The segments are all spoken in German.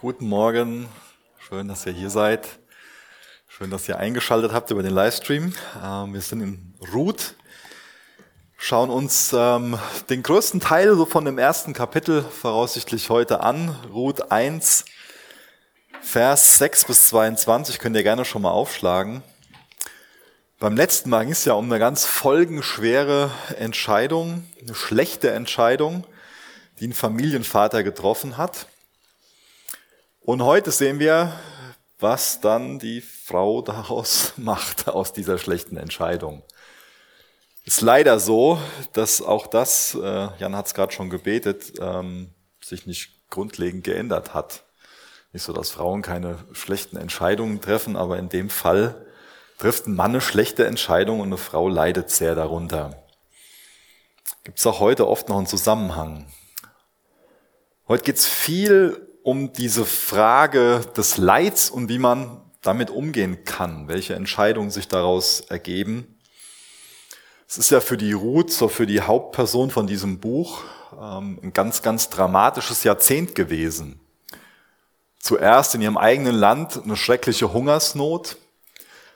Guten Morgen, schön, dass ihr hier seid. Schön, dass ihr eingeschaltet habt über den Livestream. Ähm, wir sind in Ruth, schauen uns ähm, den größten Teil von dem ersten Kapitel voraussichtlich heute an. Ruth 1, Vers 6 bis 22, könnt ihr gerne schon mal aufschlagen. Beim letzten Mal ging es ja um eine ganz folgenschwere Entscheidung, eine schlechte Entscheidung, die ein Familienvater getroffen hat. Und heute sehen wir, was dann die Frau daraus macht, aus dieser schlechten Entscheidung. Ist leider so, dass auch das, äh, Jan hat es gerade schon gebetet, ähm, sich nicht grundlegend geändert hat. Nicht so, dass Frauen keine schlechten Entscheidungen treffen, aber in dem Fall trifft ein Mann eine schlechte Entscheidung und eine Frau leidet sehr darunter. Gibt es auch heute oft noch einen Zusammenhang. Heute geht es viel um diese Frage des Leids und wie man damit umgehen kann, welche Entscheidungen sich daraus ergeben. Es ist ja für die Ruth, so für die Hauptperson von diesem Buch, ähm, ein ganz, ganz dramatisches Jahrzehnt gewesen. Zuerst in ihrem eigenen Land eine schreckliche Hungersnot,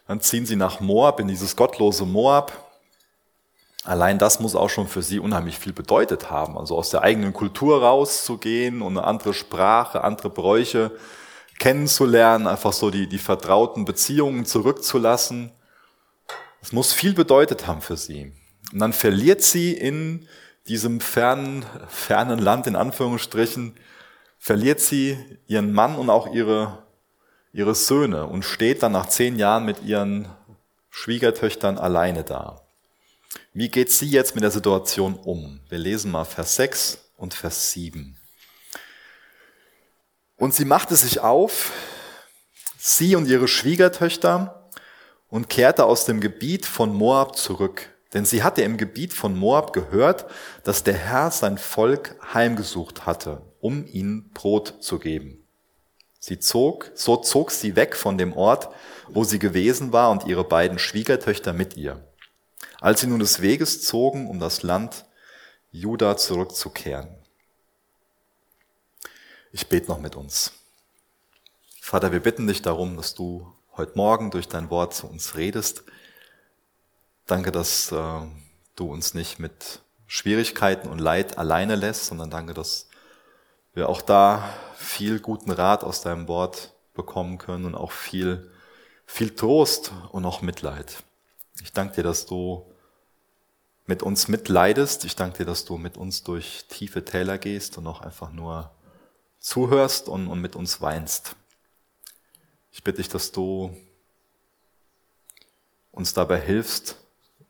dann ziehen sie nach Moab, in dieses gottlose Moab, Allein das muss auch schon für sie unheimlich viel bedeutet haben. Also aus der eigenen Kultur rauszugehen und eine andere Sprache, andere Bräuche kennenzulernen, einfach so die, die vertrauten Beziehungen zurückzulassen. Das muss viel bedeutet haben für sie. Und dann verliert sie in diesem fernen, fernen Land, in Anführungsstrichen, verliert sie ihren Mann und auch ihre, ihre Söhne und steht dann nach zehn Jahren mit ihren Schwiegertöchtern alleine da. Wie geht sie jetzt mit der Situation um? Wir lesen mal Vers 6 und Vers 7. Und sie machte sich auf, sie und ihre Schwiegertöchter, und kehrte aus dem Gebiet von Moab zurück. Denn sie hatte im Gebiet von Moab gehört, dass der Herr sein Volk heimgesucht hatte, um ihnen Brot zu geben. Sie zog, so zog sie weg von dem Ort, wo sie gewesen war, und ihre beiden Schwiegertöchter mit ihr. Als sie nun des Weges zogen, um das Land Juda zurückzukehren. Ich bete noch mit uns. Vater, wir bitten dich darum, dass du heute Morgen durch dein Wort zu uns redest. Danke, dass äh, du uns nicht mit Schwierigkeiten und Leid alleine lässt, sondern danke, dass wir auch da viel guten Rat aus deinem Wort bekommen können und auch viel, viel Trost und auch Mitleid. Ich danke dir, dass du mit uns mitleidest. Ich danke dir, dass du mit uns durch tiefe Täler gehst und auch einfach nur zuhörst und, und mit uns weinst. Ich bitte dich, dass du uns dabei hilfst,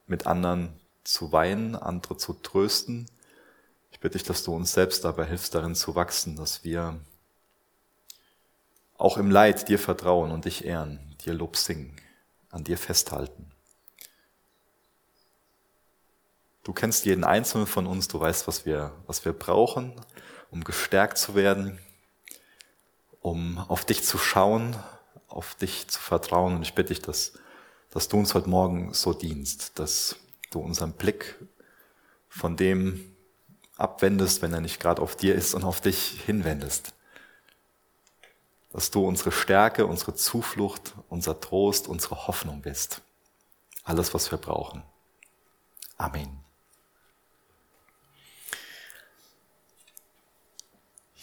mit anderen zu weinen, andere zu trösten. Ich bitte dich, dass du uns selbst dabei hilfst, darin zu wachsen, dass wir auch im Leid dir vertrauen und dich ehren, dir Lob singen, an dir festhalten. Du kennst jeden einzelnen von uns, du weißt, was wir, was wir brauchen, um gestärkt zu werden, um auf dich zu schauen, auf dich zu vertrauen. Und ich bitte dich, dass, dass du uns heute Morgen so dienst, dass du unseren Blick von dem abwendest, wenn er nicht gerade auf dir ist und auf dich hinwendest. Dass du unsere Stärke, unsere Zuflucht, unser Trost, unsere Hoffnung bist. Alles, was wir brauchen. Amen.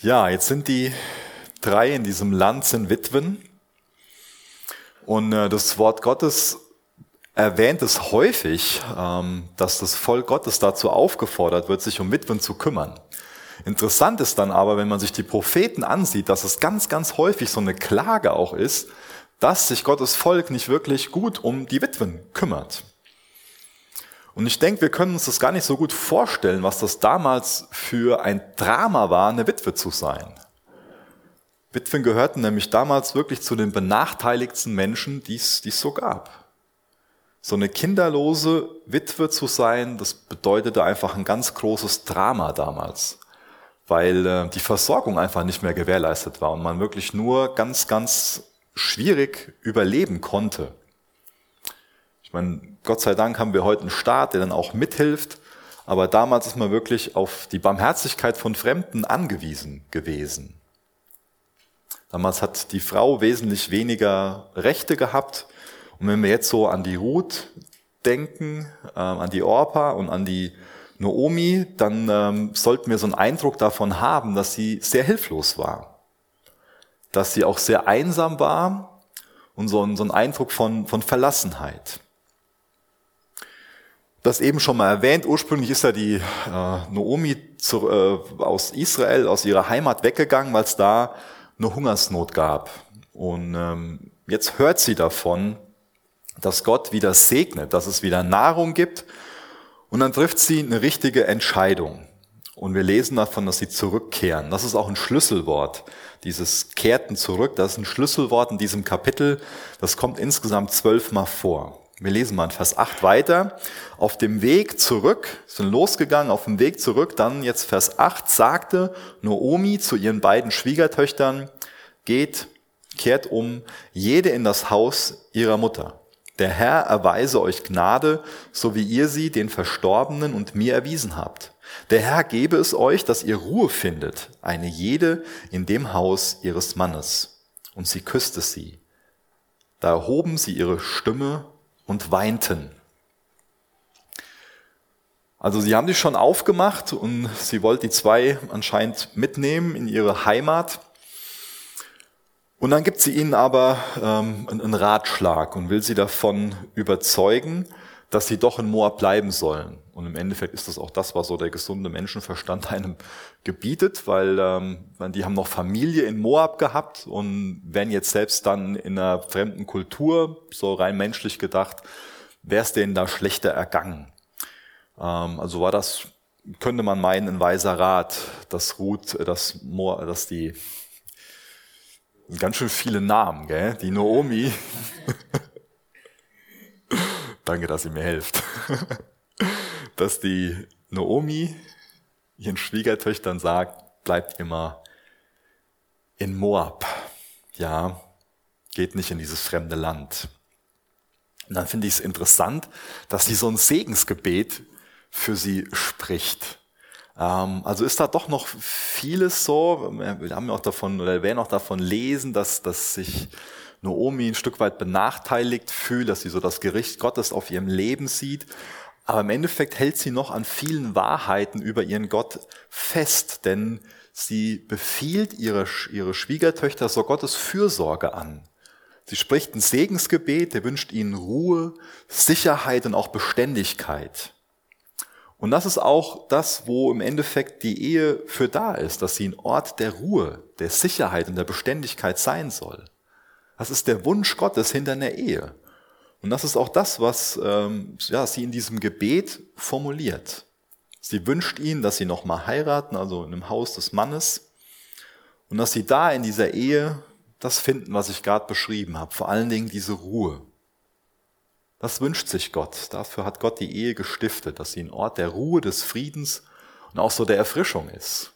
Ja, jetzt sind die drei in diesem Land sind Witwen. Und äh, das Wort Gottes erwähnt es häufig, ähm, dass das Volk Gottes dazu aufgefordert wird, sich um Witwen zu kümmern. Interessant ist dann aber, wenn man sich die Propheten ansieht, dass es ganz, ganz häufig so eine Klage auch ist, dass sich Gottes Volk nicht wirklich gut um die Witwen kümmert. Und ich denke, wir können uns das gar nicht so gut vorstellen, was das damals für ein Drama war, eine Witwe zu sein. Witwen gehörten nämlich damals wirklich zu den benachteiligsten Menschen, die es so gab. So eine kinderlose Witwe zu sein, das bedeutete einfach ein ganz großes Drama damals, weil äh, die Versorgung einfach nicht mehr gewährleistet war und man wirklich nur ganz, ganz schwierig überleben konnte. Ich meine, Gott sei Dank haben wir heute einen Staat, der dann auch mithilft, aber damals ist man wirklich auf die Barmherzigkeit von Fremden angewiesen gewesen. Damals hat die Frau wesentlich weniger Rechte gehabt. Und wenn wir jetzt so an die Ruth denken, äh, an die Orpa und an die Noomi, dann ähm, sollten wir so einen Eindruck davon haben, dass sie sehr hilflos war. Dass sie auch sehr einsam war und so so ein Eindruck von, von Verlassenheit. Das eben schon mal erwähnt, ursprünglich ist ja die äh, Noomi zu, äh, aus Israel, aus ihrer Heimat weggegangen, weil es da eine Hungersnot gab. Und ähm, jetzt hört sie davon, dass Gott wieder segnet, dass es wieder Nahrung gibt. Und dann trifft sie eine richtige Entscheidung. Und wir lesen davon, dass sie zurückkehren. Das ist auch ein Schlüsselwort. Dieses Kehrten zurück, das ist ein Schlüsselwort in diesem Kapitel. Das kommt insgesamt zwölfmal vor. Wir lesen mal in Vers 8 weiter. Auf dem Weg zurück, sind losgegangen, auf dem Weg zurück, dann jetzt Vers 8, sagte Noomi zu ihren beiden Schwiegertöchtern, geht, kehrt um, jede in das Haus ihrer Mutter. Der Herr erweise euch Gnade, so wie ihr sie den Verstorbenen und mir erwiesen habt. Der Herr gebe es euch, dass ihr Ruhe findet, eine jede in dem Haus ihres Mannes. Und sie küsste sie. Da erhoben sie ihre Stimme und weinten. Also sie haben sich schon aufgemacht und sie wollte die zwei anscheinend mitnehmen in ihre Heimat. Und dann gibt sie ihnen aber ähm, einen Ratschlag und will sie davon überzeugen, dass sie doch in Moab bleiben sollen. Und im Endeffekt ist das auch das, was so der gesunde Menschenverstand einem gebietet, weil ähm, die haben noch Familie in Moab gehabt und wenn jetzt selbst dann in einer fremden Kultur, so rein menschlich gedacht, wäre es denen da schlechter ergangen. Ähm, also war das, könnte man meinen, ein weiser Rat, dass Ruth, dass, Moab, dass die Ganz schön viele Namen, gell? Die Noomi. Danke, dass ihr mir helft. dass die Noomi ihren Schwiegertöchtern sagt, bleibt immer in Moab. Ja, geht nicht in dieses fremde Land. Und dann finde ich es interessant, dass sie so ein Segensgebet für sie spricht. Ähm, also ist da doch noch vieles so. Wir haben ja auch davon, oder werden auch davon lesen, dass, dass sich Noomi ein Stück weit benachteiligt fühlt, dass sie so das Gericht Gottes auf ihrem Leben sieht. Aber im Endeffekt hält sie noch an vielen Wahrheiten über ihren Gott fest, denn sie befiehlt ihre, ihre Schwiegertöchter so Gottes Fürsorge an. Sie spricht ein Segensgebet, er wünscht ihnen Ruhe, Sicherheit und auch Beständigkeit. Und das ist auch das, wo im Endeffekt die Ehe für da ist, dass sie ein Ort der Ruhe, der Sicherheit und der Beständigkeit sein soll. Das ist der Wunsch Gottes hinter einer Ehe. Und das ist auch das, was ähm, ja, sie in diesem Gebet formuliert. Sie wünscht ihnen, dass sie nochmal heiraten, also in einem Haus des Mannes, und dass sie da in dieser Ehe das finden, was ich gerade beschrieben habe, vor allen Dingen diese Ruhe. Das wünscht sich Gott. Dafür hat Gott die Ehe gestiftet, dass sie ein Ort der Ruhe, des Friedens und auch so der Erfrischung ist.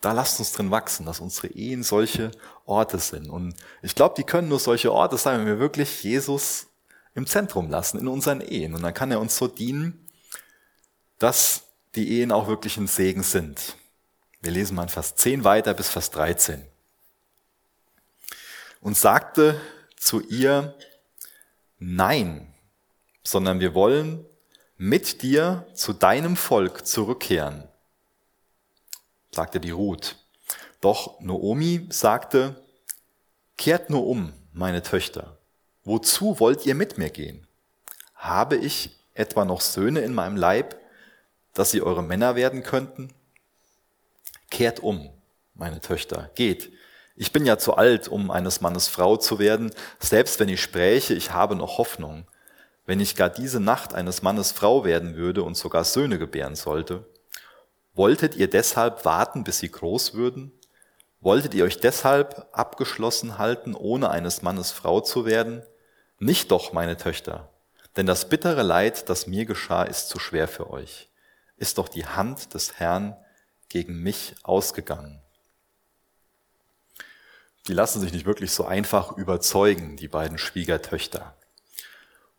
Da lasst uns drin wachsen, dass unsere Ehen solche Orte sind. Und ich glaube, die können nur solche Orte sein, wenn wir wirklich Jesus im Zentrum lassen, in unseren Ehen. Und dann kann er uns so dienen, dass die Ehen auch wirklich ein Segen sind. Wir lesen mal in Vers 10 weiter bis Vers 13. Und sagte zu ihr, nein, sondern wir wollen mit dir zu deinem Volk zurückkehren, sagte die Ruth. Doch Noomi sagte, kehrt nur um, meine Töchter. Wozu wollt ihr mit mir gehen? Habe ich etwa noch Söhne in meinem Leib, dass sie eure Männer werden könnten? Kehrt um, meine Töchter, geht. Ich bin ja zu alt, um eines Mannes Frau zu werden. Selbst wenn ich spräche, ich habe noch Hoffnung wenn ich gar diese Nacht eines Mannes Frau werden würde und sogar Söhne gebären sollte? Wolltet ihr deshalb warten, bis sie groß würden? Wolltet ihr euch deshalb abgeschlossen halten, ohne eines Mannes Frau zu werden? Nicht doch, meine Töchter, denn das bittere Leid, das mir geschah, ist zu schwer für euch. Ist doch die Hand des Herrn gegen mich ausgegangen. Die lassen sich nicht wirklich so einfach überzeugen, die beiden Schwiegertöchter.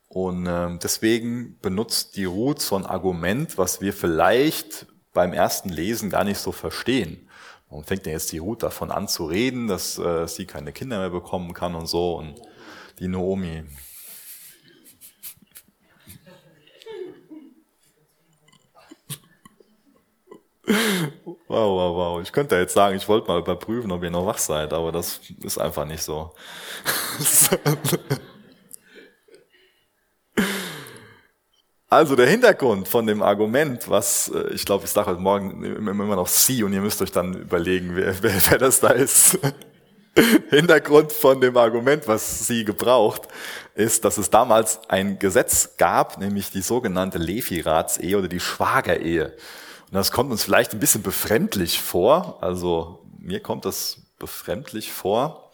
Und äh, deswegen benutzt die Ruth so ein Argument, was wir vielleicht beim ersten Lesen gar nicht so verstehen. Warum fängt denn jetzt die Ruth davon an zu reden, dass äh, sie keine Kinder mehr bekommen kann und so? Und die Naomi. Wow, wow, wow. Ich könnte jetzt sagen, ich wollte mal überprüfen, ob ihr noch wach seid, aber das ist einfach nicht so. Also der Hintergrund von dem Argument, was äh, ich glaube, ich sage heute Morgen immer noch Sie und ihr müsst euch dann überlegen, wer, wer, wer das da ist. Hintergrund von dem Argument, was sie gebraucht, ist, dass es damals ein Gesetz gab, nämlich die sogenannte Levirats-Ehe oder die Schwagerehe. Und das kommt uns vielleicht ein bisschen befremdlich vor. Also mir kommt das befremdlich vor.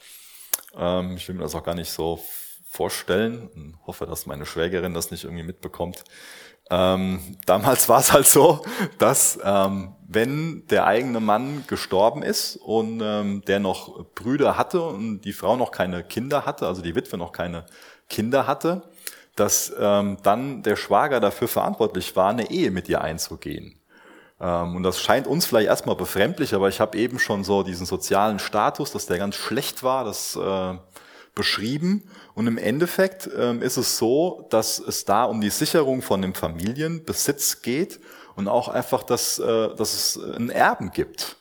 Ähm, ich will mir das auch gar nicht so vorstellen und hoffe, dass meine Schwägerin das nicht irgendwie mitbekommt. Ähm, damals war es halt so, dass ähm, wenn der eigene Mann gestorben ist und ähm, der noch Brüder hatte und die Frau noch keine Kinder hatte, also die Witwe noch keine Kinder hatte, dass ähm, dann der Schwager dafür verantwortlich war, eine Ehe mit ihr einzugehen. Ähm, und das scheint uns vielleicht erstmal befremdlich, aber ich habe eben schon so diesen sozialen Status, dass der ganz schlecht war, das äh, beschrieben. Und im Endeffekt ähm, ist es so, dass es da um die Sicherung von dem Familienbesitz geht und auch einfach, dass, äh, dass es einen Erben gibt.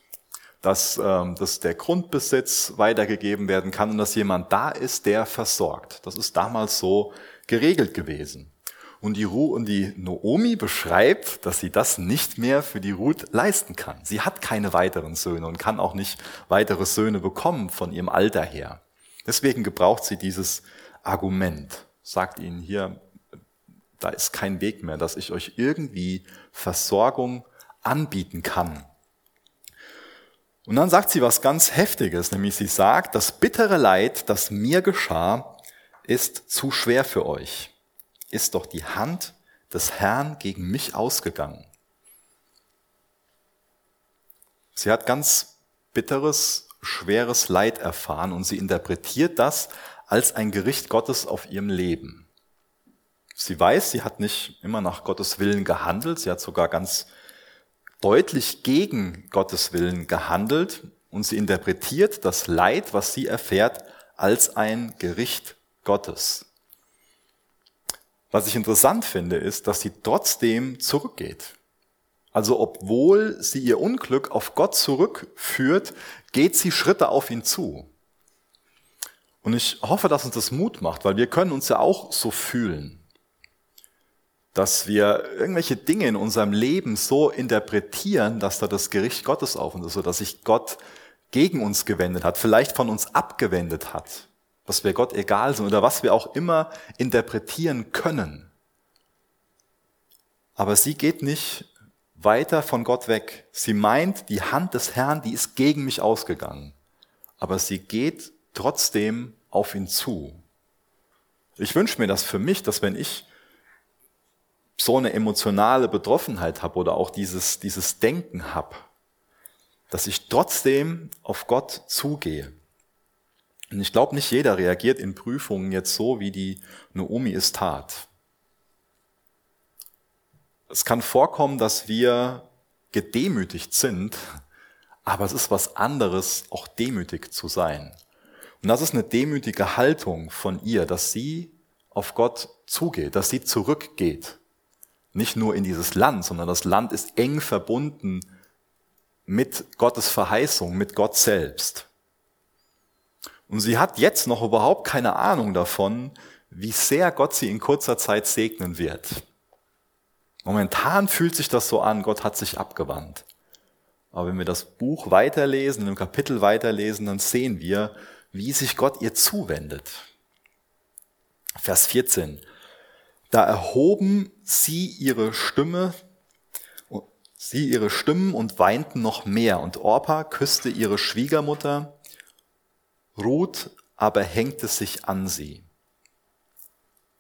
Dass, ähm, dass der Grundbesitz weitergegeben werden kann und dass jemand da ist, der versorgt. Das ist damals so geregelt gewesen. Und die, Ru und die Noomi beschreibt, dass sie das nicht mehr für die Ruth leisten kann. Sie hat keine weiteren Söhne und kann auch nicht weitere Söhne bekommen von ihrem Alter her. Deswegen gebraucht sie dieses Argument, sagt ihnen hier, da ist kein Weg mehr, dass ich euch irgendwie Versorgung anbieten kann. Und dann sagt sie was ganz Heftiges, nämlich sie sagt, das bittere Leid, das mir geschah, ist zu schwer für euch. Ist doch die Hand des Herrn gegen mich ausgegangen. Sie hat ganz bitteres schweres Leid erfahren und sie interpretiert das als ein Gericht Gottes auf ihrem Leben. Sie weiß, sie hat nicht immer nach Gottes Willen gehandelt, sie hat sogar ganz deutlich gegen Gottes Willen gehandelt und sie interpretiert das Leid, was sie erfährt, als ein Gericht Gottes. Was ich interessant finde, ist, dass sie trotzdem zurückgeht. Also obwohl sie ihr Unglück auf Gott zurückführt, geht sie Schritte auf ihn zu. Und ich hoffe, dass uns das Mut macht, weil wir können uns ja auch so fühlen, dass wir irgendwelche Dinge in unserem Leben so interpretieren, dass da das Gericht Gottes auf uns ist, so dass sich Gott gegen uns gewendet hat, vielleicht von uns abgewendet hat, dass wir Gott egal sind oder was wir auch immer interpretieren können. Aber sie geht nicht weiter von Gott weg. Sie meint, die Hand des Herrn, die ist gegen mich ausgegangen. Aber sie geht trotzdem auf ihn zu. Ich wünsche mir das für mich, dass wenn ich so eine emotionale Betroffenheit habe oder auch dieses, dieses Denken habe, dass ich trotzdem auf Gott zugehe. Und ich glaube, nicht jeder reagiert in Prüfungen jetzt so, wie die Naomi es tat. Es kann vorkommen, dass wir gedemütigt sind, aber es ist was anderes, auch demütig zu sein. Und das ist eine demütige Haltung von ihr, dass sie auf Gott zugeht, dass sie zurückgeht. Nicht nur in dieses Land, sondern das Land ist eng verbunden mit Gottes Verheißung, mit Gott selbst. Und sie hat jetzt noch überhaupt keine Ahnung davon, wie sehr Gott sie in kurzer Zeit segnen wird. Momentan fühlt sich das so an, Gott hat sich abgewandt. Aber wenn wir das Buch weiterlesen, im Kapitel weiterlesen, dann sehen wir, wie sich Gott ihr zuwendet. Vers 14. Da erhoben sie ihre Stimme, sie ihre Stimmen und weinten noch mehr. Und Orpa küsste ihre Schwiegermutter, Ruth aber hängte sich an sie.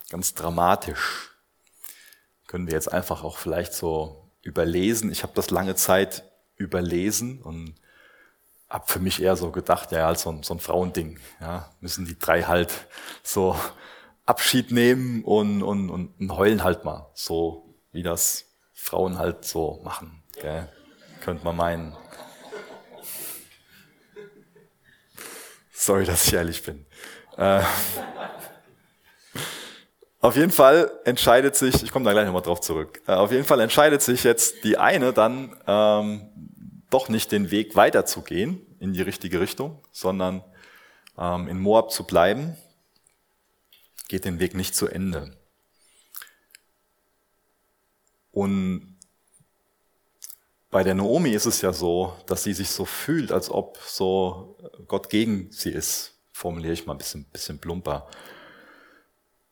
Ganz dramatisch können wir jetzt einfach auch vielleicht so überlesen. Ich habe das lange Zeit überlesen und habe für mich eher so gedacht, ja, als so ein, so ein Frauending. Ja, müssen die drei halt so Abschied nehmen und, und, und heulen halt mal, so wie das Frauen halt so machen. Gell? Könnte man meinen. Sorry, dass ich ehrlich bin. Äh, auf jeden Fall entscheidet sich, ich komme da gleich nochmal drauf zurück, äh, auf jeden Fall entscheidet sich jetzt die eine dann ähm, doch nicht den Weg weiterzugehen in die richtige Richtung, sondern ähm, in Moab zu bleiben, geht den Weg nicht zu Ende. Und bei der Naomi ist es ja so, dass sie sich so fühlt, als ob so Gott gegen sie ist. Formuliere ich mal ein bisschen, bisschen plumper.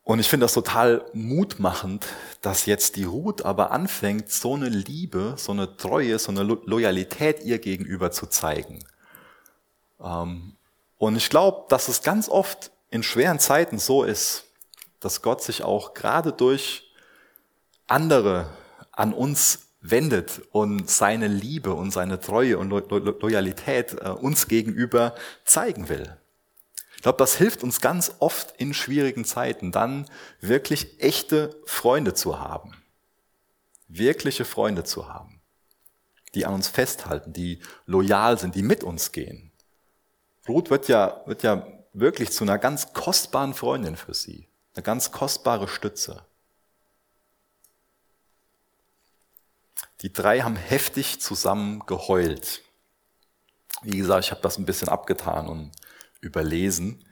Und ich finde das total mutmachend, dass jetzt die Ruth aber anfängt, so eine Liebe, so eine Treue, so eine Loyalität ihr gegenüber zu zeigen. Ähm, und ich glaube, dass es ganz oft in schweren Zeiten so ist, dass Gott sich auch gerade durch andere an uns wendet und seine Liebe und seine Treue und Loyalität äh, uns gegenüber zeigen will. Ich glaube, das hilft uns ganz oft in schwierigen Zeiten, dann wirklich echte Freunde zu haben. Wirkliche Freunde zu haben, die an uns festhalten, die loyal sind, die mit uns gehen. Ruth wird ja, wird ja wirklich zu einer ganz kostbaren Freundin für sie, eine ganz kostbare Stütze. Die drei haben heftig zusammen geheult. Wie gesagt, ich habe das ein bisschen abgetan und überlesen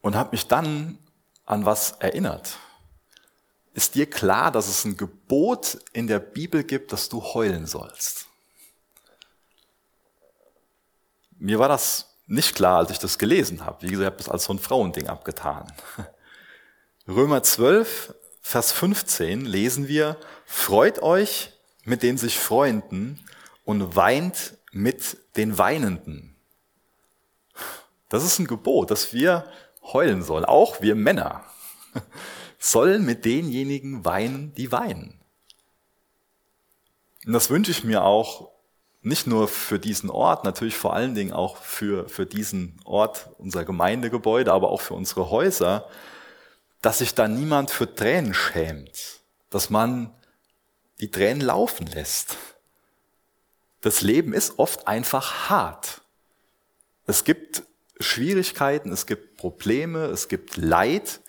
und habe mich dann an was erinnert. Ist dir klar, dass es ein Gebot in der Bibel gibt, dass du heulen sollst? Mir war das nicht klar, als ich das gelesen habe. Wie gesagt, ich habe das als so ein Frauending abgetan. Römer 12, Vers 15 lesen wir, freut euch mit den sich Freunden und weint mit den Weinenden. Das ist ein Gebot, dass wir heulen sollen. Auch wir Männer sollen mit denjenigen weinen, die weinen. Und das wünsche ich mir auch nicht nur für diesen Ort, natürlich vor allen Dingen auch für, für diesen Ort, unser Gemeindegebäude, aber auch für unsere Häuser, dass sich da niemand für Tränen schämt, dass man die Tränen laufen lässt. Das Leben ist oft einfach hart. Es gibt Schwierigkeiten, es gibt Probleme, es gibt Leid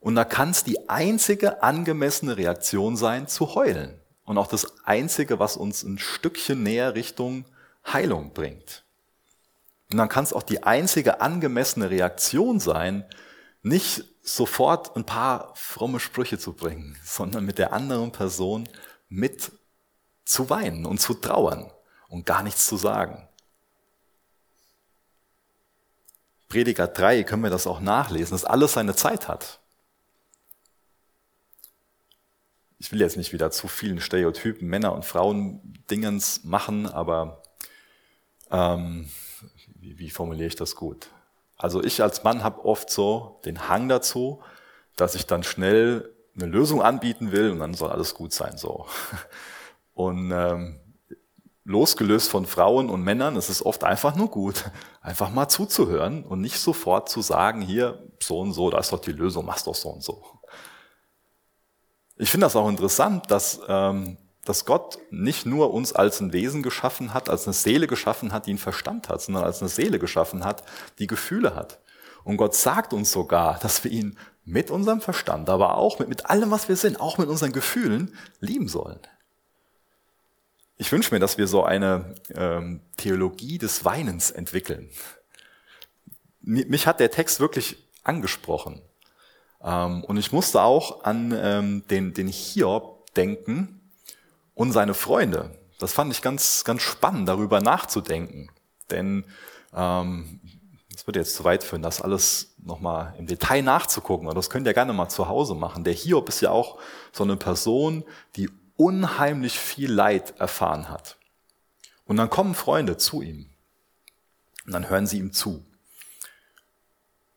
und da kann es die einzige angemessene Reaktion sein, zu heulen. Und auch das Einzige, was uns ein Stückchen näher Richtung Heilung bringt. Und dann kann es auch die einzige angemessene Reaktion sein, nicht sofort ein paar fromme Sprüche zu bringen, sondern mit der anderen Person mit zu weinen und zu trauern und gar nichts zu sagen. Prediger 3 können wir das auch nachlesen, dass alles seine Zeit hat. Ich will jetzt nicht wieder zu vielen Stereotypen Männer und Frauen Dingens machen, aber ähm, wie, wie formuliere ich das gut? Also ich als Mann habe oft so den Hang dazu, dass ich dann schnell eine Lösung anbieten will und dann soll alles gut sein so. Und ähm, losgelöst von Frauen und Männern, es ist oft einfach nur gut, einfach mal zuzuhören und nicht sofort zu sagen, hier, so und so, da ist doch die Lösung, mach's doch so und so. Ich finde das auch interessant, dass, ähm, dass Gott nicht nur uns als ein Wesen geschaffen hat, als eine Seele geschaffen hat, die einen Verstand hat, sondern als eine Seele geschaffen hat, die Gefühle hat. Und Gott sagt uns sogar, dass wir ihn mit unserem Verstand, aber auch mit, mit allem, was wir sind, auch mit unseren Gefühlen lieben sollen. Ich wünsche mir, dass wir so eine ähm, Theologie des Weinens entwickeln. Mich hat der Text wirklich angesprochen. Ähm, und ich musste auch an ähm, den, den Hiob denken und seine Freunde. Das fand ich ganz, ganz spannend, darüber nachzudenken. Denn ähm, das würde jetzt zu weit führen, das alles nochmal im Detail nachzugucken. Aber das könnt ihr gerne mal zu Hause machen. Der Hiob ist ja auch so eine Person, die unheimlich viel Leid erfahren hat. Und dann kommen Freunde zu ihm. Und dann hören sie ihm zu.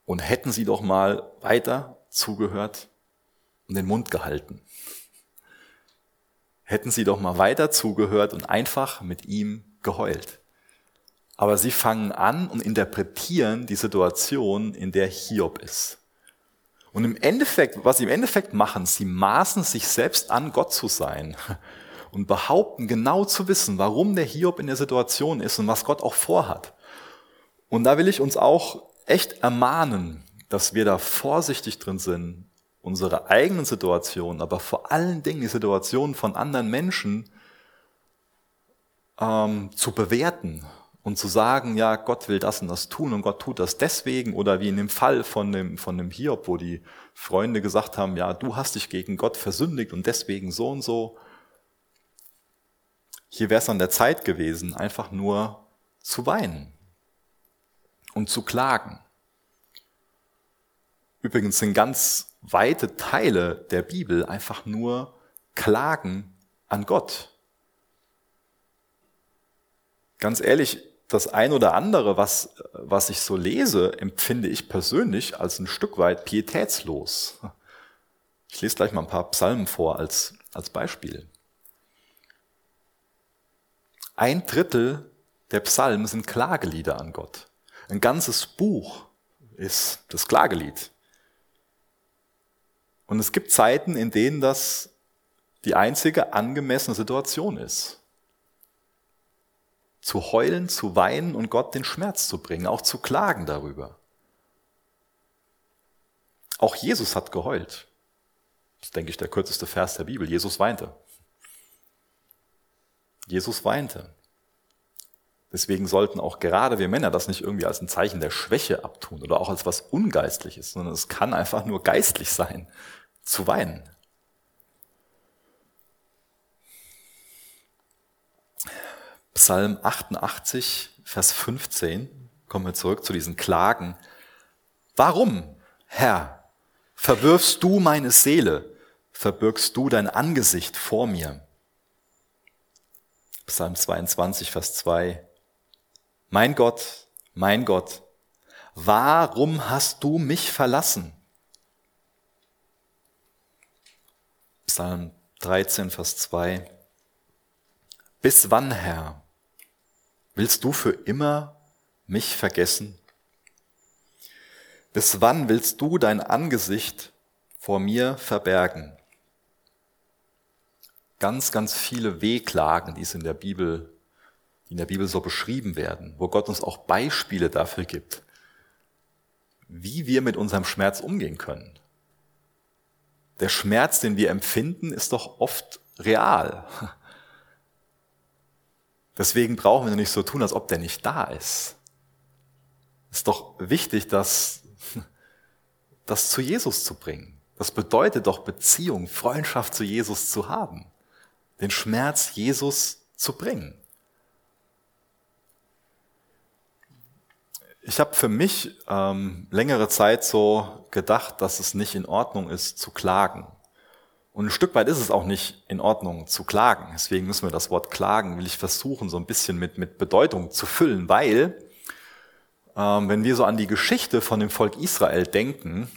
Und hätten sie doch mal weiter zugehört und den Mund gehalten. Hätten sie doch mal weiter zugehört und einfach mit ihm geheult. Aber sie fangen an und interpretieren die Situation, in der Hiob ist. Und im Endeffekt, was sie im Endeffekt machen, sie maßen sich selbst an, Gott zu sein und behaupten genau zu wissen, warum der Hiob in der Situation ist und was Gott auch vorhat. Und da will ich uns auch echt ermahnen, dass wir da vorsichtig drin sind, unsere eigenen Situationen, aber vor allen Dingen die Situationen von anderen Menschen ähm, zu bewerten und zu sagen, ja, Gott will das und das tun und Gott tut das deswegen oder wie in dem Fall von dem, von dem Hiob, wo die Freunde gesagt haben, ja, du hast dich gegen Gott versündigt und deswegen so und so. Hier wäre es an der Zeit gewesen, einfach nur zu weinen und zu klagen. Übrigens sind ganz weite Teile der Bibel einfach nur Klagen an Gott. Ganz ehrlich, das ein oder andere, was, was ich so lese, empfinde ich persönlich als ein Stück weit pietätslos. Ich lese gleich mal ein paar Psalmen vor als, als Beispiel. Ein Drittel der Psalmen sind Klagelieder an Gott. Ein ganzes Buch ist das Klagelied. Und es gibt Zeiten, in denen das die einzige angemessene Situation ist. Zu heulen, zu weinen und Gott den Schmerz zu bringen, auch zu klagen darüber. Auch Jesus hat geheult. Das ist, denke ich, der kürzeste Vers der Bibel. Jesus weinte. Jesus weinte. Deswegen sollten auch gerade wir Männer das nicht irgendwie als ein Zeichen der Schwäche abtun oder auch als was Ungeistliches, sondern es kann einfach nur geistlich sein, zu weinen. Psalm 88, Vers 15, kommen wir zurück zu diesen Klagen. Warum, Herr, verwirfst du meine Seele, verbirgst du dein Angesicht vor mir? Psalm 22, Vers 2. Mein Gott, mein Gott, warum hast du mich verlassen? Psalm 13, Vers 2. Bis wann, Herr, willst du für immer mich vergessen? Bis wann willst du dein Angesicht vor mir verbergen? Ganz, ganz viele Wehklagen, die es in der Bibel, die in der Bibel so beschrieben werden, wo Gott uns auch Beispiele dafür gibt, wie wir mit unserem Schmerz umgehen können der Schmerz, den wir empfinden, ist doch oft real. Deswegen brauchen wir nicht so tun, als ob der nicht da ist. Es ist doch wichtig, das, das zu Jesus zu bringen. Das bedeutet doch Beziehung, Freundschaft zu Jesus zu haben. Den Schmerz Jesus zu bringen. Ich habe für mich ähm, längere Zeit so gedacht, dass es nicht in Ordnung ist zu klagen. Und ein Stück weit ist es auch nicht in Ordnung zu klagen. Deswegen müssen wir das Wort klagen, will ich versuchen, so ein bisschen mit, mit Bedeutung zu füllen, weil ähm, wenn wir so an die Geschichte von dem Volk Israel denken,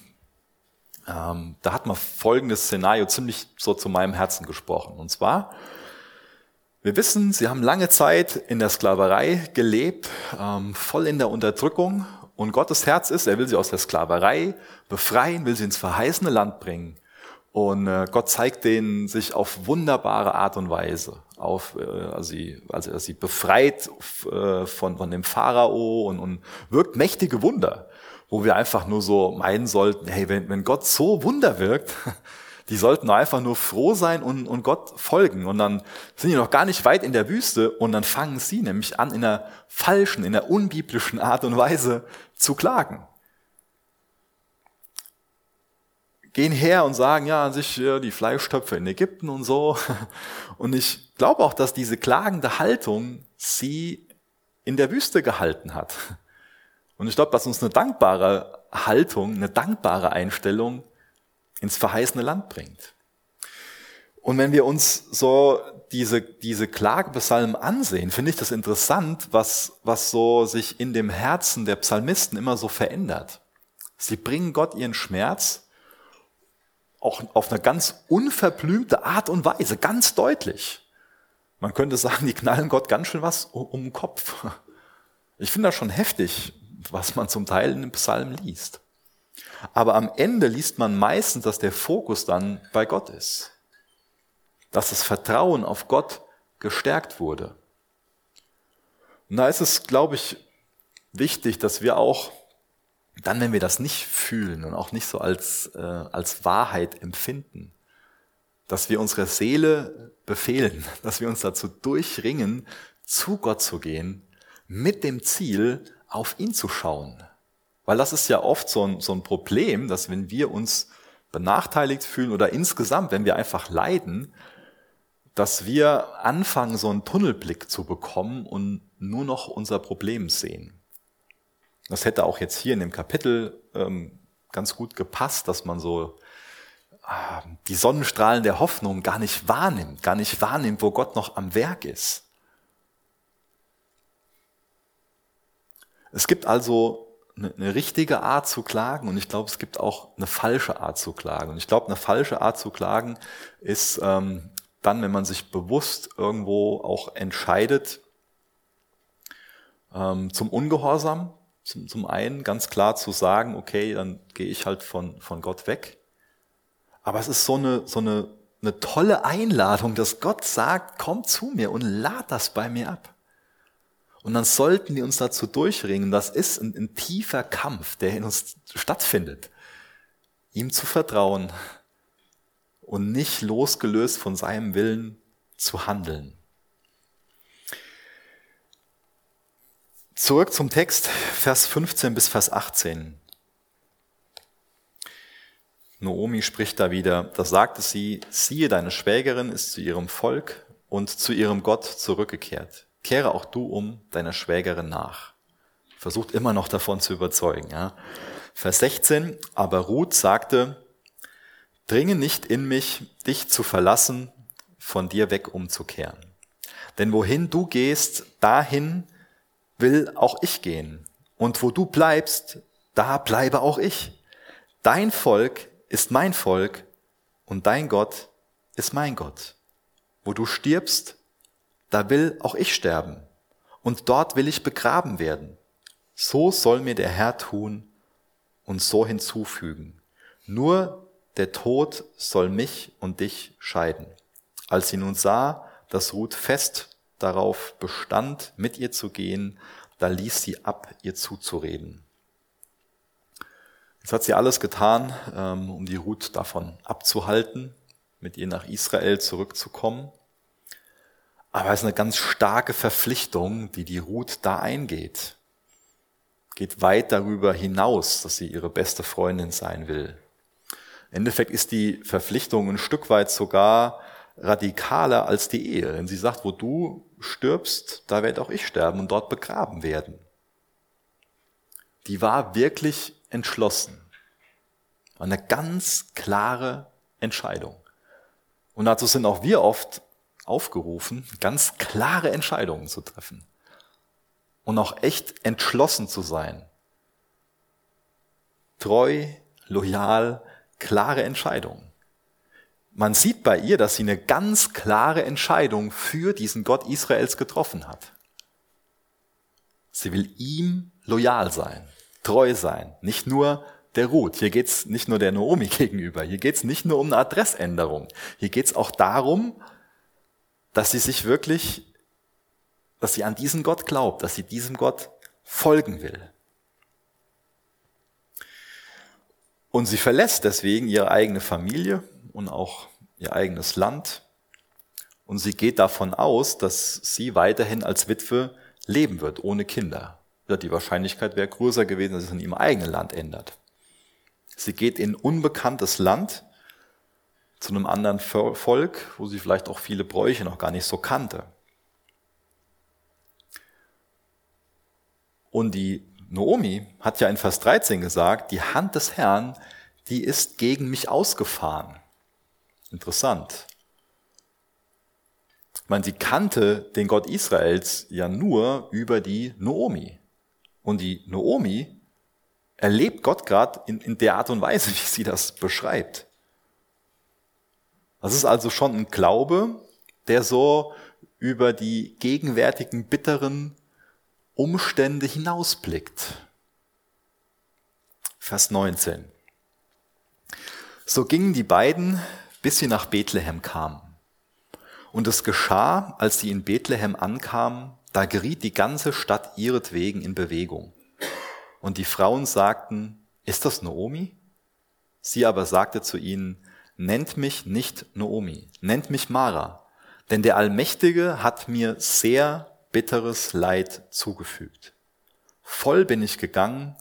ähm, da hat man folgendes Szenario ziemlich so zu meinem Herzen gesprochen. Und zwar, wir wissen, sie haben lange Zeit in der Sklaverei gelebt, ähm, voll in der Unterdrückung. Und Gottes Herz ist, er will sie aus der Sklaverei befreien, will sie ins verheißene Land bringen. Und äh, Gott zeigt denen sich auf wunderbare Art und Weise. Auf, äh, also, sie, also er sie befreit äh, von, von dem Pharao und, und wirkt mächtige Wunder, wo wir einfach nur so meinen sollten, hey, wenn, wenn Gott so Wunder wirkt, Die sollten einfach nur froh sein und, und Gott folgen. Und dann sind die noch gar nicht weit in der Wüste und dann fangen sie nämlich an, in einer falschen, in einer unbiblischen Art und Weise zu klagen. Gehen her und sagen, ja, an sich ja, die Fleischtöpfe in Ägypten und so. Und ich glaube auch, dass diese klagende Haltung sie in der Wüste gehalten hat. Und ich glaube, dass uns eine dankbare Haltung, eine dankbare Einstellung ins verheißene Land bringt. Und wenn wir uns so diese, diese Klagebesalmen ansehen, finde ich das interessant, was, was so sich in dem Herzen der Psalmisten immer so verändert. Sie bringen Gott ihren Schmerz auch auf eine ganz unverblümte Art und Weise, ganz deutlich. Man könnte sagen, die knallen Gott ganz schön was um den Kopf. Ich finde das schon heftig, was man zum Teil in den Psalmen liest. Aber am Ende liest man meistens, dass der Fokus dann bei Gott ist. Dass das Vertrauen auf Gott gestärkt wurde. Und da ist es, glaube ich, wichtig, dass wir auch dann, wenn wir das nicht fühlen und auch nicht so als, äh, als Wahrheit empfinden, dass wir unsere Seele befehlen, dass wir uns dazu durchringen, zu Gott zu gehen, mit dem Ziel, auf ihn zu schauen. Weil das ist ja oft so ein, so ein Problem, dass wenn wir uns benachteiligt fühlen oder insgesamt, wenn wir einfach leiden, dass wir anfangen, so einen Tunnelblick zu bekommen und nur noch unser Problem sehen. Das hätte auch jetzt hier in dem Kapitel ähm, ganz gut gepasst, dass man so äh, die Sonnenstrahlen der Hoffnung gar nicht wahrnimmt, gar nicht wahrnimmt, wo Gott noch am Werk ist. Es gibt also eine, eine richtige Art zu klagen und ich glaube, es gibt auch eine falsche Art zu klagen. Und ich glaube, eine falsche Art zu klagen ist ähm, dann, wenn man sich bewusst irgendwo auch entscheidet ähm, zum Ungehorsam, zum, zum einen ganz klar zu sagen, okay, dann gehe ich halt von, von Gott weg. Aber es ist so eine, so eine, eine tolle Einladung, dass Gott sagt, komm zu mir und lad das bei mir ab. Und dann sollten wir uns dazu durchringen, das ist ein, ein tiefer Kampf, der in uns stattfindet, ihm zu vertrauen und nicht losgelöst von seinem Willen zu handeln. Zurück zum Text, Vers 15 bis Vers 18. Noomi spricht da wieder, da sagte sie, siehe, deine Schwägerin ist zu ihrem Volk und zu ihrem Gott zurückgekehrt. Kehre auch du um deiner Schwägerin nach. Versucht immer noch davon zu überzeugen. Ja. Vers 16, aber Ruth sagte, dringe nicht in mich, dich zu verlassen, von dir weg umzukehren. Denn wohin du gehst, dahin will auch ich gehen. Und wo du bleibst, da bleibe auch ich. Dein Volk ist mein Volk und dein Gott ist mein Gott. Wo du stirbst, da will auch ich sterben. Und dort will ich begraben werden. So soll mir der Herr tun und so hinzufügen. Nur der Tod soll mich und dich scheiden. Als sie nun sah, dass Ruth fest darauf bestand, mit ihr zu gehen, da ließ sie ab, ihr zuzureden. Jetzt hat sie alles getan, ähm, um die Ruth davon abzuhalten, mit ihr nach Israel zurückzukommen. Aber es ist eine ganz starke Verpflichtung, die die Ruth da eingeht. Geht weit darüber hinaus, dass sie ihre beste Freundin sein will. Im Endeffekt ist die Verpflichtung ein Stück weit sogar radikaler als die Ehe. Denn sie sagt, wo du stirbst, da werde auch ich sterben und dort begraben werden. Die war wirklich entschlossen. Eine ganz klare Entscheidung. Und dazu sind auch wir oft aufgerufen, ganz klare Entscheidungen zu treffen. Und auch echt entschlossen zu sein. Treu, loyal, klare Entscheidungen man sieht bei ihr, dass sie eine ganz klare Entscheidung für diesen Gott Israels getroffen hat. Sie will ihm loyal sein, treu sein, nicht nur der Ruth. Hier geht's nicht nur der Naomi gegenüber, hier geht's nicht nur um eine Adressänderung. Hier geht's auch darum, dass sie sich wirklich, dass sie an diesen Gott glaubt, dass sie diesem Gott folgen will. Und sie verlässt deswegen ihre eigene Familie, und auch ihr eigenes Land. Und sie geht davon aus, dass sie weiterhin als Witwe leben wird, ohne Kinder. Die Wahrscheinlichkeit wäre größer gewesen, dass es in ihrem eigenen Land ändert. Sie geht in unbekanntes Land zu einem anderen Volk, wo sie vielleicht auch viele Bräuche noch gar nicht so kannte. Und die Noomi hat ja in Vers 13 gesagt, die Hand des Herrn, die ist gegen mich ausgefahren. Interessant. Ich meine, sie kannte den Gott Israels ja nur über die Noomi. Und die Noomi erlebt Gott gerade in, in der Art und Weise, wie sie das beschreibt. Das ist also schon ein Glaube, der so über die gegenwärtigen bitteren Umstände hinausblickt. Vers 19. So gingen die beiden bis sie nach Bethlehem kamen. Und es geschah, als sie in Bethlehem ankamen, da geriet die ganze Stadt ihretwegen in Bewegung. Und die Frauen sagten, ist das Naomi? Sie aber sagte zu ihnen, nennt mich nicht Naomi, nennt mich Mara, denn der Allmächtige hat mir sehr bitteres Leid zugefügt. Voll bin ich gegangen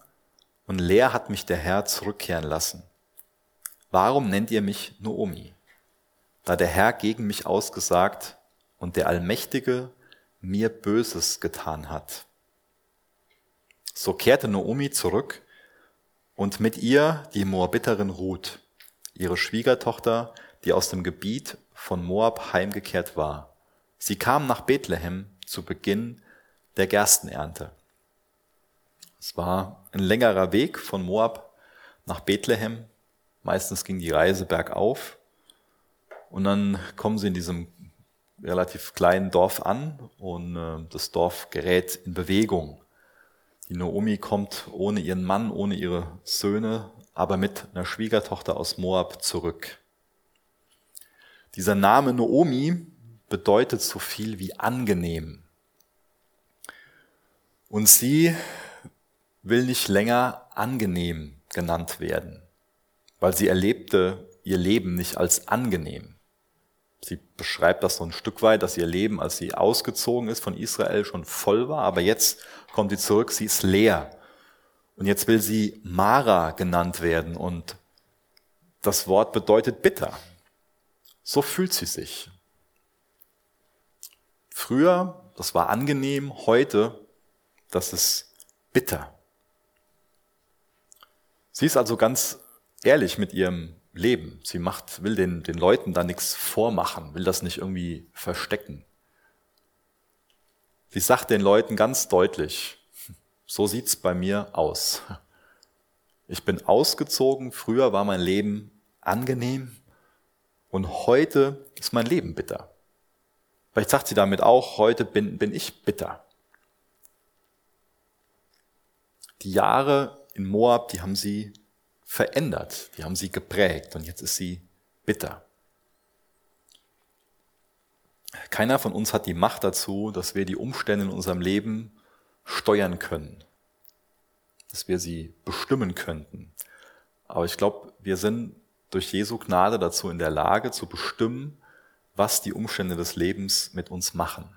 und leer hat mich der Herr zurückkehren lassen. Warum nennt ihr mich Naomi? Da der Herr gegen mich ausgesagt und der Allmächtige mir Böses getan hat. So kehrte Naomi zurück und mit ihr die Moabiterin Ruth, ihre Schwiegertochter, die aus dem Gebiet von Moab heimgekehrt war. Sie kam nach Bethlehem zu Beginn der Gerstenernte. Es war ein längerer Weg von Moab nach Bethlehem. Meistens ging die Reise bergauf. Und dann kommen sie in diesem relativ kleinen Dorf an und äh, das Dorf gerät in Bewegung. Die Naomi kommt ohne ihren Mann, ohne ihre Söhne, aber mit einer Schwiegertochter aus Moab zurück. Dieser Name Naomi bedeutet so viel wie angenehm. Und sie will nicht länger angenehm genannt werden, weil sie erlebte ihr Leben nicht als angenehm. Sie beschreibt das so ein Stück weit, dass ihr Leben, als sie ausgezogen ist von Israel, schon voll war, aber jetzt kommt sie zurück, sie ist leer. Und jetzt will sie Mara genannt werden und das Wort bedeutet bitter. So fühlt sie sich. Früher, das war angenehm, heute, das ist bitter. Sie ist also ganz ehrlich mit ihrem Leben. Sie macht, will den, den Leuten da nichts vormachen, will das nicht irgendwie verstecken. Sie sagt den Leuten ganz deutlich, so sieht's bei mir aus. Ich bin ausgezogen, früher war mein Leben angenehm und heute ist mein Leben bitter. Vielleicht sagt sie damit auch, heute bin, bin ich bitter. Die Jahre in Moab, die haben sie verändert, die haben sie geprägt und jetzt ist sie bitter. Keiner von uns hat die Macht dazu, dass wir die Umstände in unserem Leben steuern können, dass wir sie bestimmen könnten. Aber ich glaube, wir sind durch Jesu Gnade dazu in der Lage zu bestimmen, was die Umstände des Lebens mit uns machen.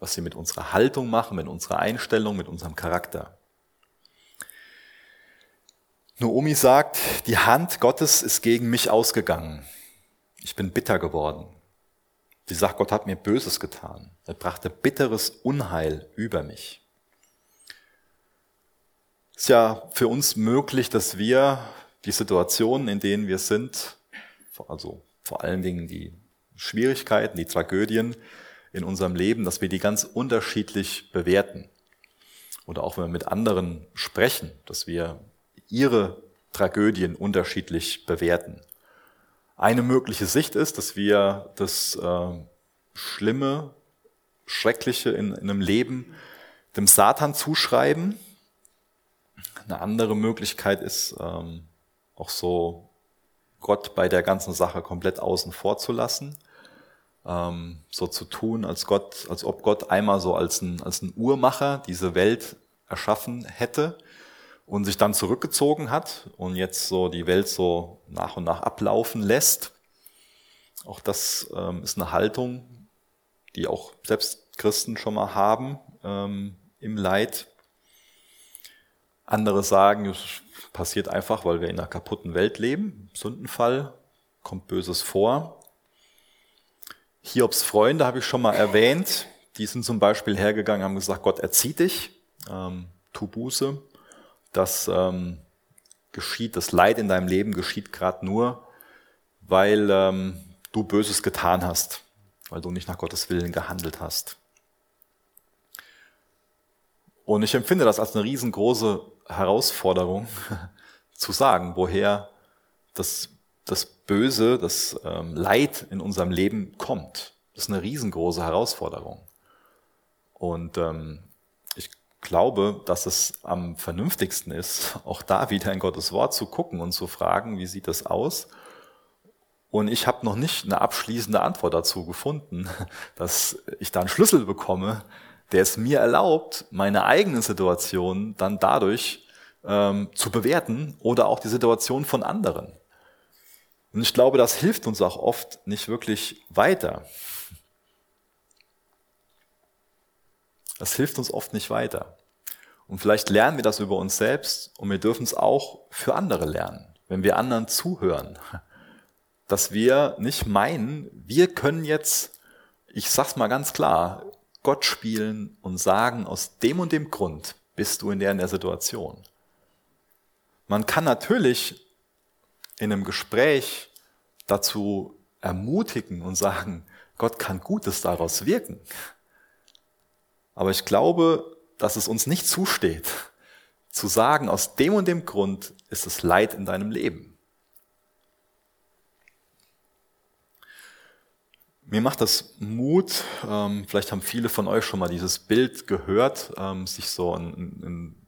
Was sie mit unserer Haltung machen, mit unserer Einstellung, mit unserem Charakter. Naomi sagt, die Hand Gottes ist gegen mich ausgegangen. Ich bin bitter geworden. Sie sagt, Gott hat mir Böses getan. Er brachte bitteres Unheil über mich. Es ist ja für uns möglich, dass wir die Situationen, in denen wir sind, also vor allen Dingen die Schwierigkeiten, die Tragödien in unserem Leben, dass wir die ganz unterschiedlich bewerten. Oder auch wenn wir mit anderen sprechen, dass wir ihre Tragödien unterschiedlich bewerten. Eine mögliche Sicht ist, dass wir das äh, Schlimme, Schreckliche in, in einem Leben dem Satan zuschreiben. Eine andere Möglichkeit ist ähm, auch so, Gott bei der ganzen Sache komplett außen vor zu lassen. Ähm, so zu tun, als Gott, als ob Gott einmal so als ein, als ein Uhrmacher diese Welt erschaffen hätte und sich dann zurückgezogen hat und jetzt so die Welt so nach und nach ablaufen lässt. Auch das ähm, ist eine Haltung, die auch selbst Christen schon mal haben ähm, im Leid. Andere sagen, es passiert einfach, weil wir in einer kaputten Welt leben. Sündenfall, kommt Böses vor. Hiobs Freunde habe ich schon mal erwähnt. Die sind zum Beispiel hergegangen, haben gesagt, Gott erzieht dich, ähm, tu Buße. Das ähm, geschieht, das Leid in deinem Leben geschieht gerade nur, weil ähm, du Böses getan hast, weil du nicht nach Gottes Willen gehandelt hast. Und ich empfinde das als eine riesengroße Herausforderung zu sagen, woher das, das Böse, das ähm, Leid in unserem Leben kommt. Das ist eine riesengroße Herausforderung. Und ähm, glaube, dass es am vernünftigsten ist, auch da wieder in Gottes Wort zu gucken und zu fragen, wie sieht das aus? Und ich habe noch nicht eine abschließende Antwort dazu gefunden, dass ich da einen Schlüssel bekomme, der es mir erlaubt, meine eigene Situation dann dadurch ähm, zu bewerten oder auch die Situation von anderen. Und ich glaube, das hilft uns auch oft nicht wirklich weiter. Das hilft uns oft nicht weiter. Und vielleicht lernen wir das über uns selbst und wir dürfen es auch für andere lernen, wenn wir anderen zuhören. Dass wir nicht meinen, wir können jetzt, ich sag's mal ganz klar, Gott spielen und sagen, aus dem und dem Grund bist du in der, in der Situation. Man kann natürlich in einem Gespräch dazu ermutigen und sagen, Gott kann Gutes daraus wirken. Aber ich glaube, dass es uns nicht zusteht, zu sagen, aus dem und dem Grund ist es Leid in deinem Leben. Mir macht das Mut, ähm, vielleicht haben viele von euch schon mal dieses Bild gehört, ähm, sich so einen, einen,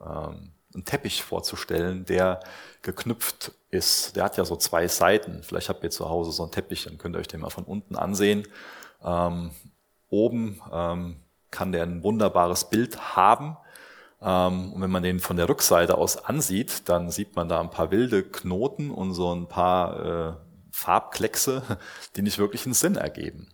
ähm, einen Teppich vorzustellen, der geknüpft ist. Der hat ja so zwei Seiten. Vielleicht habt ihr zu Hause so einen Teppich, dann könnt ihr euch den mal von unten ansehen. Oben kann der ein wunderbares Bild haben. Ähm, und wenn man den von der Rückseite aus ansieht, dann sieht man da ein paar wilde Knoten und so ein paar äh, Farbkleckse, die nicht wirklich einen Sinn ergeben.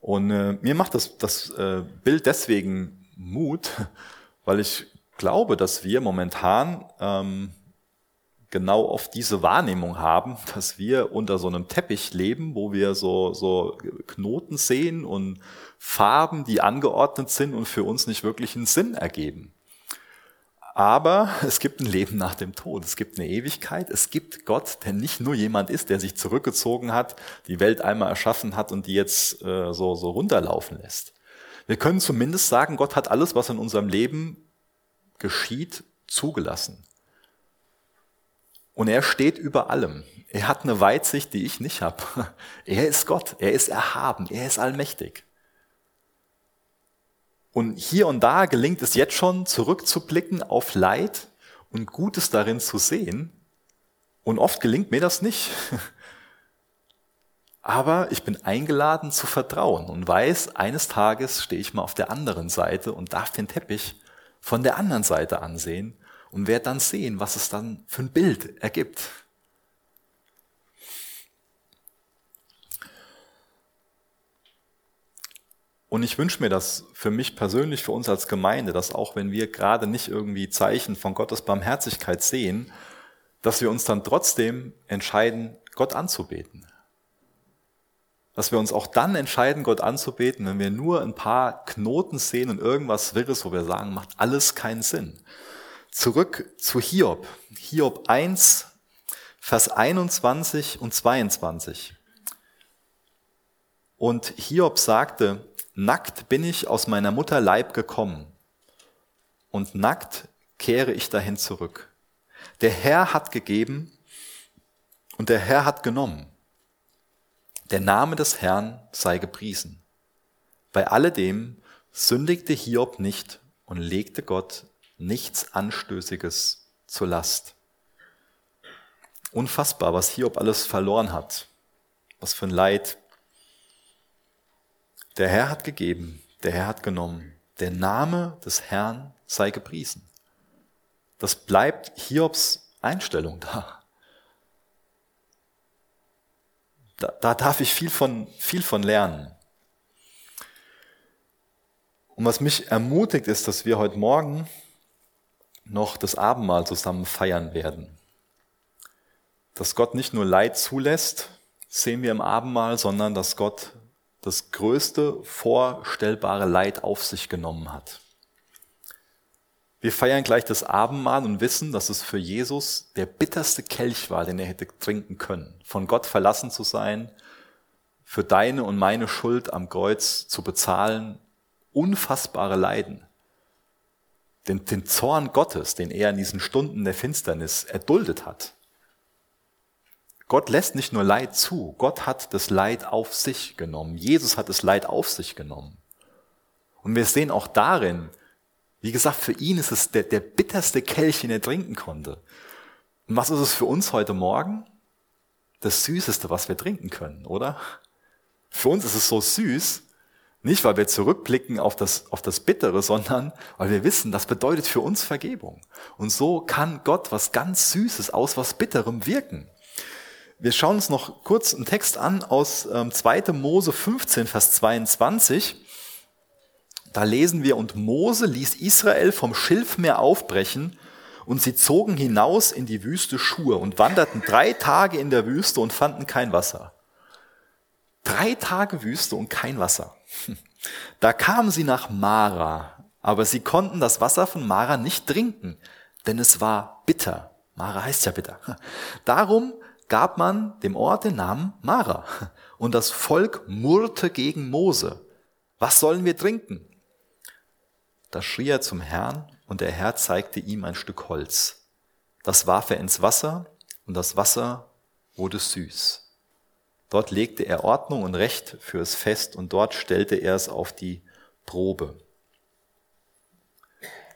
Und äh, mir macht das, das äh, Bild deswegen Mut, weil ich glaube, dass wir momentan ähm, genau oft diese Wahrnehmung haben, dass wir unter so einem Teppich leben, wo wir so, so Knoten sehen und Farben, die angeordnet sind und für uns nicht wirklich einen Sinn ergeben. Aber es gibt ein Leben nach dem Tod, es gibt eine Ewigkeit, es gibt Gott, der nicht nur jemand ist, der sich zurückgezogen hat, die Welt einmal erschaffen hat und die jetzt äh, so, so runterlaufen lässt. Wir können zumindest sagen, Gott hat alles, was in unserem Leben geschieht, zugelassen. Und er steht über allem. Er hat eine Weitsicht, die ich nicht habe. Er ist Gott, er ist erhaben, er ist allmächtig. Und hier und da gelingt es jetzt schon, zurückzublicken auf Leid und Gutes darin zu sehen. Und oft gelingt mir das nicht. Aber ich bin eingeladen zu vertrauen und weiß, eines Tages stehe ich mal auf der anderen Seite und darf den Teppich von der anderen Seite ansehen und werde dann sehen, was es dann für ein Bild ergibt. Und ich wünsche mir das für mich persönlich, für uns als Gemeinde, dass auch wenn wir gerade nicht irgendwie Zeichen von Gottes Barmherzigkeit sehen, dass wir uns dann trotzdem entscheiden, Gott anzubeten. Dass wir uns auch dann entscheiden, Gott anzubeten, wenn wir nur ein paar Knoten sehen und irgendwas Wirres, wo wir sagen, macht alles keinen Sinn. Zurück zu Hiob. Hiob 1, Vers 21 und 22. Und Hiob sagte, nackt bin ich aus meiner Mutter Leib gekommen und nackt kehre ich dahin zurück. Der Herr hat gegeben und der Herr hat genommen. Der Name des Herrn sei gepriesen. Bei alledem sündigte Hiob nicht und legte Gott nichts Anstößiges zur Last. Unfassbar, was Hiob alles verloren hat. Was für ein Leid. Der Herr hat gegeben, der Herr hat genommen. Der Name des Herrn sei gepriesen. Das bleibt Hiobs Einstellung da. Da, da darf ich viel von, viel von lernen. Und was mich ermutigt ist, dass wir heute Morgen noch das Abendmahl zusammen feiern werden. Dass Gott nicht nur Leid zulässt, sehen wir im Abendmahl, sondern dass Gott das größte vorstellbare Leid auf sich genommen hat. Wir feiern gleich das Abendmahl und wissen, dass es für Jesus der bitterste Kelch war, den er hätte trinken können. Von Gott verlassen zu sein, für deine und meine Schuld am Kreuz zu bezahlen, unfassbare Leiden den, den Zorn Gottes, den er in diesen Stunden der Finsternis erduldet hat. Gott lässt nicht nur Leid zu, Gott hat das Leid auf sich genommen. Jesus hat das Leid auf sich genommen. Und wir sehen auch darin, wie gesagt, für ihn ist es der, der bitterste Kelch, den er trinken konnte. Und was ist es für uns heute Morgen? Das Süßeste, was wir trinken können, oder? Für uns ist es so süß, Nicht, weil wir zurückblicken auf das, auf das Bittere, sondern weil wir wissen, das bedeutet für uns Vergebung. Und so kann Gott was ganz Süßes aus was Bitterem wirken. Wir schauen uns noch kurz einen Text an aus ähm, 2. Mose 15, Vers 22. Da lesen wir, und Mose ließ Israel vom Schilfmeer aufbrechen, und sie zogen hinaus in die Wüste Schur und wanderten drei Tage in der Wüste und fanden kein Wasser. Drei Tage Wüste und kein Wasser. Da kamen sie nach Mara, aber sie konnten das Wasser von Mara nicht trinken, denn es war bitter. Mara heißt ja bitter. Darum gab man dem Ort den Namen Mara. Und das Volk murrte gegen Mose. Was sollen wir trinken? Da schrie er zum Herrn und der Herr zeigte ihm ein Stück Holz. Das warf er ins Wasser und das Wasser wurde süß. Dort legte er Ordnung und Recht für es fest und dort stellte er es auf die Probe.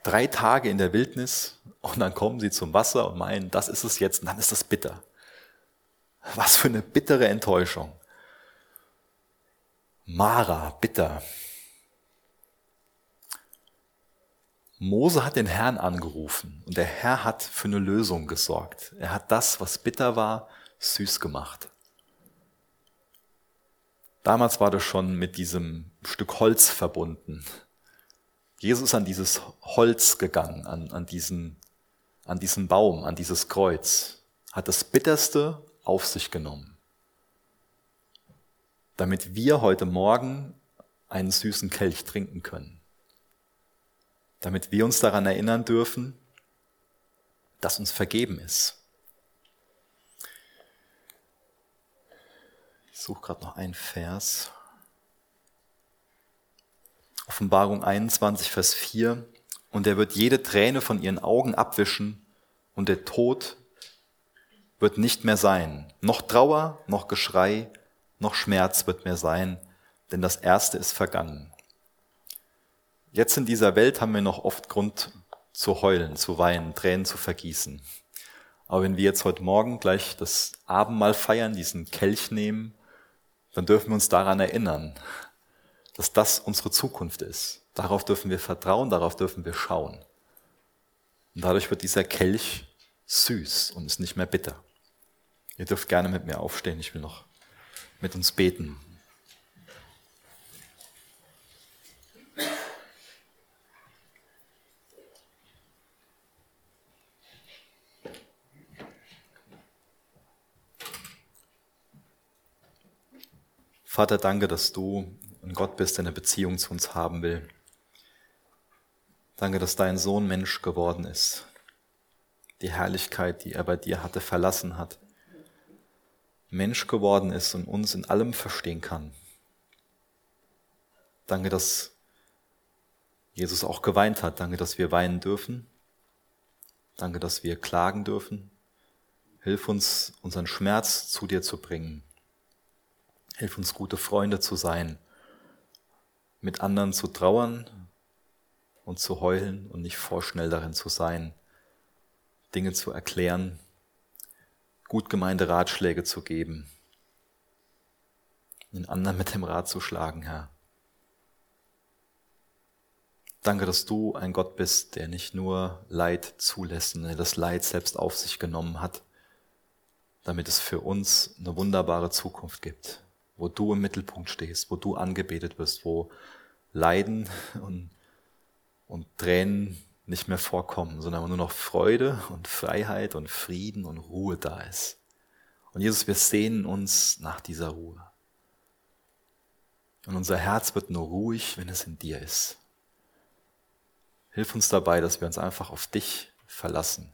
Drei Tage in der Wildnis und dann kommen sie zum Wasser und meinen, das ist es jetzt und dann ist das bitter. Was für eine bittere Enttäuschung. Mara, bitter. Mose hat den Herrn angerufen und der Herr hat für eine Lösung gesorgt. Er hat das, was bitter war, süß gemacht. Damals war das schon mit diesem Stück Holz verbunden. Jesus ist an dieses Holz gegangen, an, an, diesen, an diesen Baum, an dieses Kreuz, hat das Bitterste auf sich genommen, damit wir heute Morgen einen süßen Kelch trinken können, damit wir uns daran erinnern dürfen, dass uns vergeben ist, Ich suche gerade noch einen Vers. Offenbarung 21, Vers 4. Und er wird jede Träne von ihren Augen abwischen und der Tod wird nicht mehr sein. Noch Trauer, noch Geschrei, noch Schmerz wird mehr sein, denn das Erste ist vergangen. Jetzt in dieser Welt haben wir noch oft Grund zu heulen, zu weinen, Tränen zu vergießen. Aber wenn wir jetzt heute Morgen gleich das Abendmahl feiern, diesen Kelch nehmen dann dürfen wir uns daran erinnern, dass das unsere Zukunft ist. Darauf dürfen wir vertrauen, darauf dürfen wir schauen. Und dadurch wird dieser Kelch süß und ist nicht mehr bitter. Ihr dürft gerne mit mir aufstehen, ich will noch mit uns beten. Vater, danke, dass du ein Gott bist, der eine Beziehung zu uns haben will. Danke, dass dein Sohn Mensch geworden ist. Die Herrlichkeit, die er bei dir hatte, verlassen hat. Mensch geworden ist und uns in allem verstehen kann. Danke, dass Jesus auch geweint hat. Danke, dass wir weinen dürfen. Danke, dass wir klagen dürfen. Hilf uns, unseren Schmerz zu dir zu bringen. Hilf uns, gute Freunde zu sein, mit anderen zu trauern und zu heulen und nicht vorschnell darin zu sein, Dinge zu erklären, gut gemeinte Ratschläge zu geben, den anderen mit dem Rat zu schlagen, Herr. Danke, dass du ein Gott bist, der nicht nur Leid zulässt, der das Leid selbst auf sich genommen hat, damit es für uns eine wunderbare Zukunft gibt wo du im Mittelpunkt stehst, wo du angebetet wirst, wo Leiden und, und Tränen nicht mehr vorkommen, sondern nur noch Freude und Freiheit und Frieden und Ruhe da ist. Und Jesus, wir sehnen uns nach dieser Ruhe. Und unser Herz wird nur ruhig, wenn es in dir ist. Hilf uns dabei, dass wir uns einfach auf dich verlassen.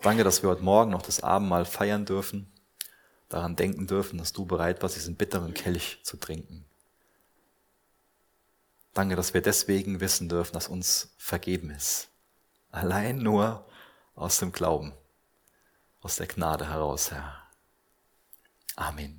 Danke, dass wir heute Morgen noch das Abendmahl feiern dürfen daran denken dürfen, dass du bereit warst, diesen bitteren Kelch zu trinken. Danke, dass wir deswegen wissen dürfen, dass uns vergeben ist. Allein nur aus dem Glauben, aus der Gnade heraus, Herr. Amen.